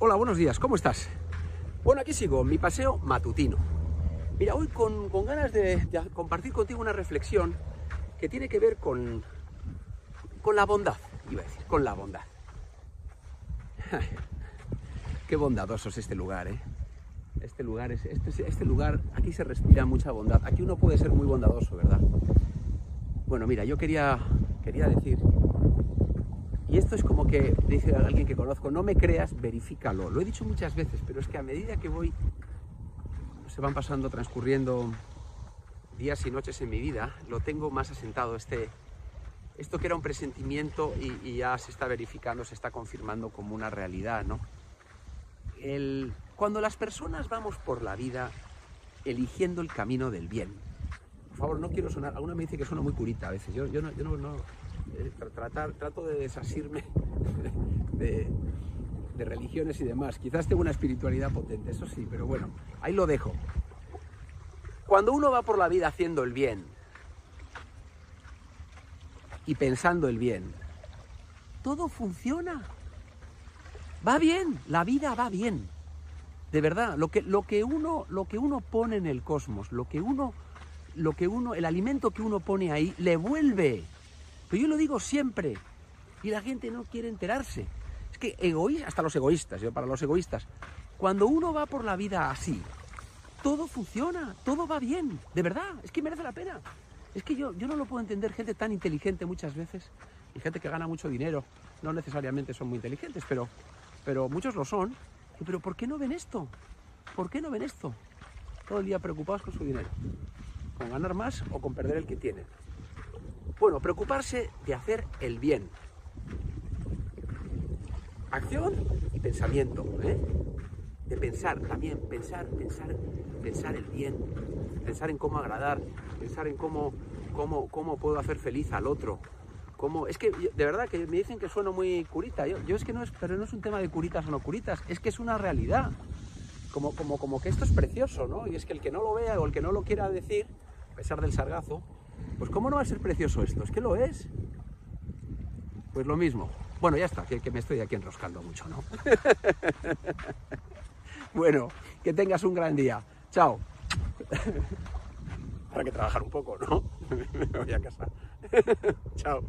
Hola, buenos días, ¿cómo estás? Bueno, aquí sigo, mi paseo matutino. Mira, hoy con, con ganas de, compartir contigo una reflexión que tiene que ver con, con la bondad, iba a decir, con la bondad. Qué bondadoso es este lugar, ¿eh? Este lugar, es, este, este lugar, aquí se respira mucha bondad. Aquí uno puede ser muy bondadoso, ¿verdad? Bueno, mira, yo quería, quería decir y esto es como que dice alguien que conozco, no me creas, verifícalo. Lo he dicho muchas veces, pero es que a medida que voy, se van pasando, transcurriendo días y noches en mi vida, lo tengo más asentado. Este, esto que era un presentimiento y, ya se está verificando, se está confirmando como una realidad, ¿no? El, cuando las personas vamos por la vida eligiendo el camino del bien, favor, no quiero sonar, alguna me dice que suena muy curita a veces, yo, yo, no, no eh, tratar, trato de desasirme de, de, religiones y demás. Quizás tengo una espiritualidad potente, eso sí, pero bueno, ahí lo dejo. Cuando uno va por la vida haciendo el bien y pensando el bien, todo funciona. Va bien, la vida va bien. De verdad, lo que, lo que, uno, lo que uno pone en el cosmos, lo que uno, lo que uno, el alimento que uno pone ahí, le vuelve pero yo lo digo siempre y la gente no quiere enterarse. Es que egoístas, hasta los egoístas, yo para los egoístas, cuando uno va por la vida así, todo funciona, todo va bien, de verdad, es que merece la pena. Es que yo, yo no lo puedo entender, gente tan inteligente muchas veces, y gente que gana mucho dinero, no necesariamente son muy inteligentes, pero, pero muchos lo son. Pero ¿por qué no ven esto? ¿Por qué no ven esto? Todo el día preocupados con su dinero, con ganar más o con perder el que tienen. Bueno, preocuparse de hacer el bien. Acción y pensamiento. ¿eh? De pensar también, pensar, pensar, pensar el bien. Pensar en cómo agradar, pensar en cómo, cómo, cómo puedo hacer feliz al otro. Cómo, es que de verdad que me dicen que sueno muy curita. Yo, yo es que no es, pero no es un tema de curitas o no curitas, es que es una realidad. Como, como, como que esto es precioso, ¿no? Y es que el que no lo vea o el que no lo quiera decir, pesar del sargazo, pues ¿cómo no va a ser precioso esto? Es que lo es. Pues lo mismo. Bueno, ya está, que, que me estoy aquí enroscando mucho, ¿no? bueno, que tengas un gran día. Chao. Habrá que trabajar un poco, ¿no? me voy a casa. Chao.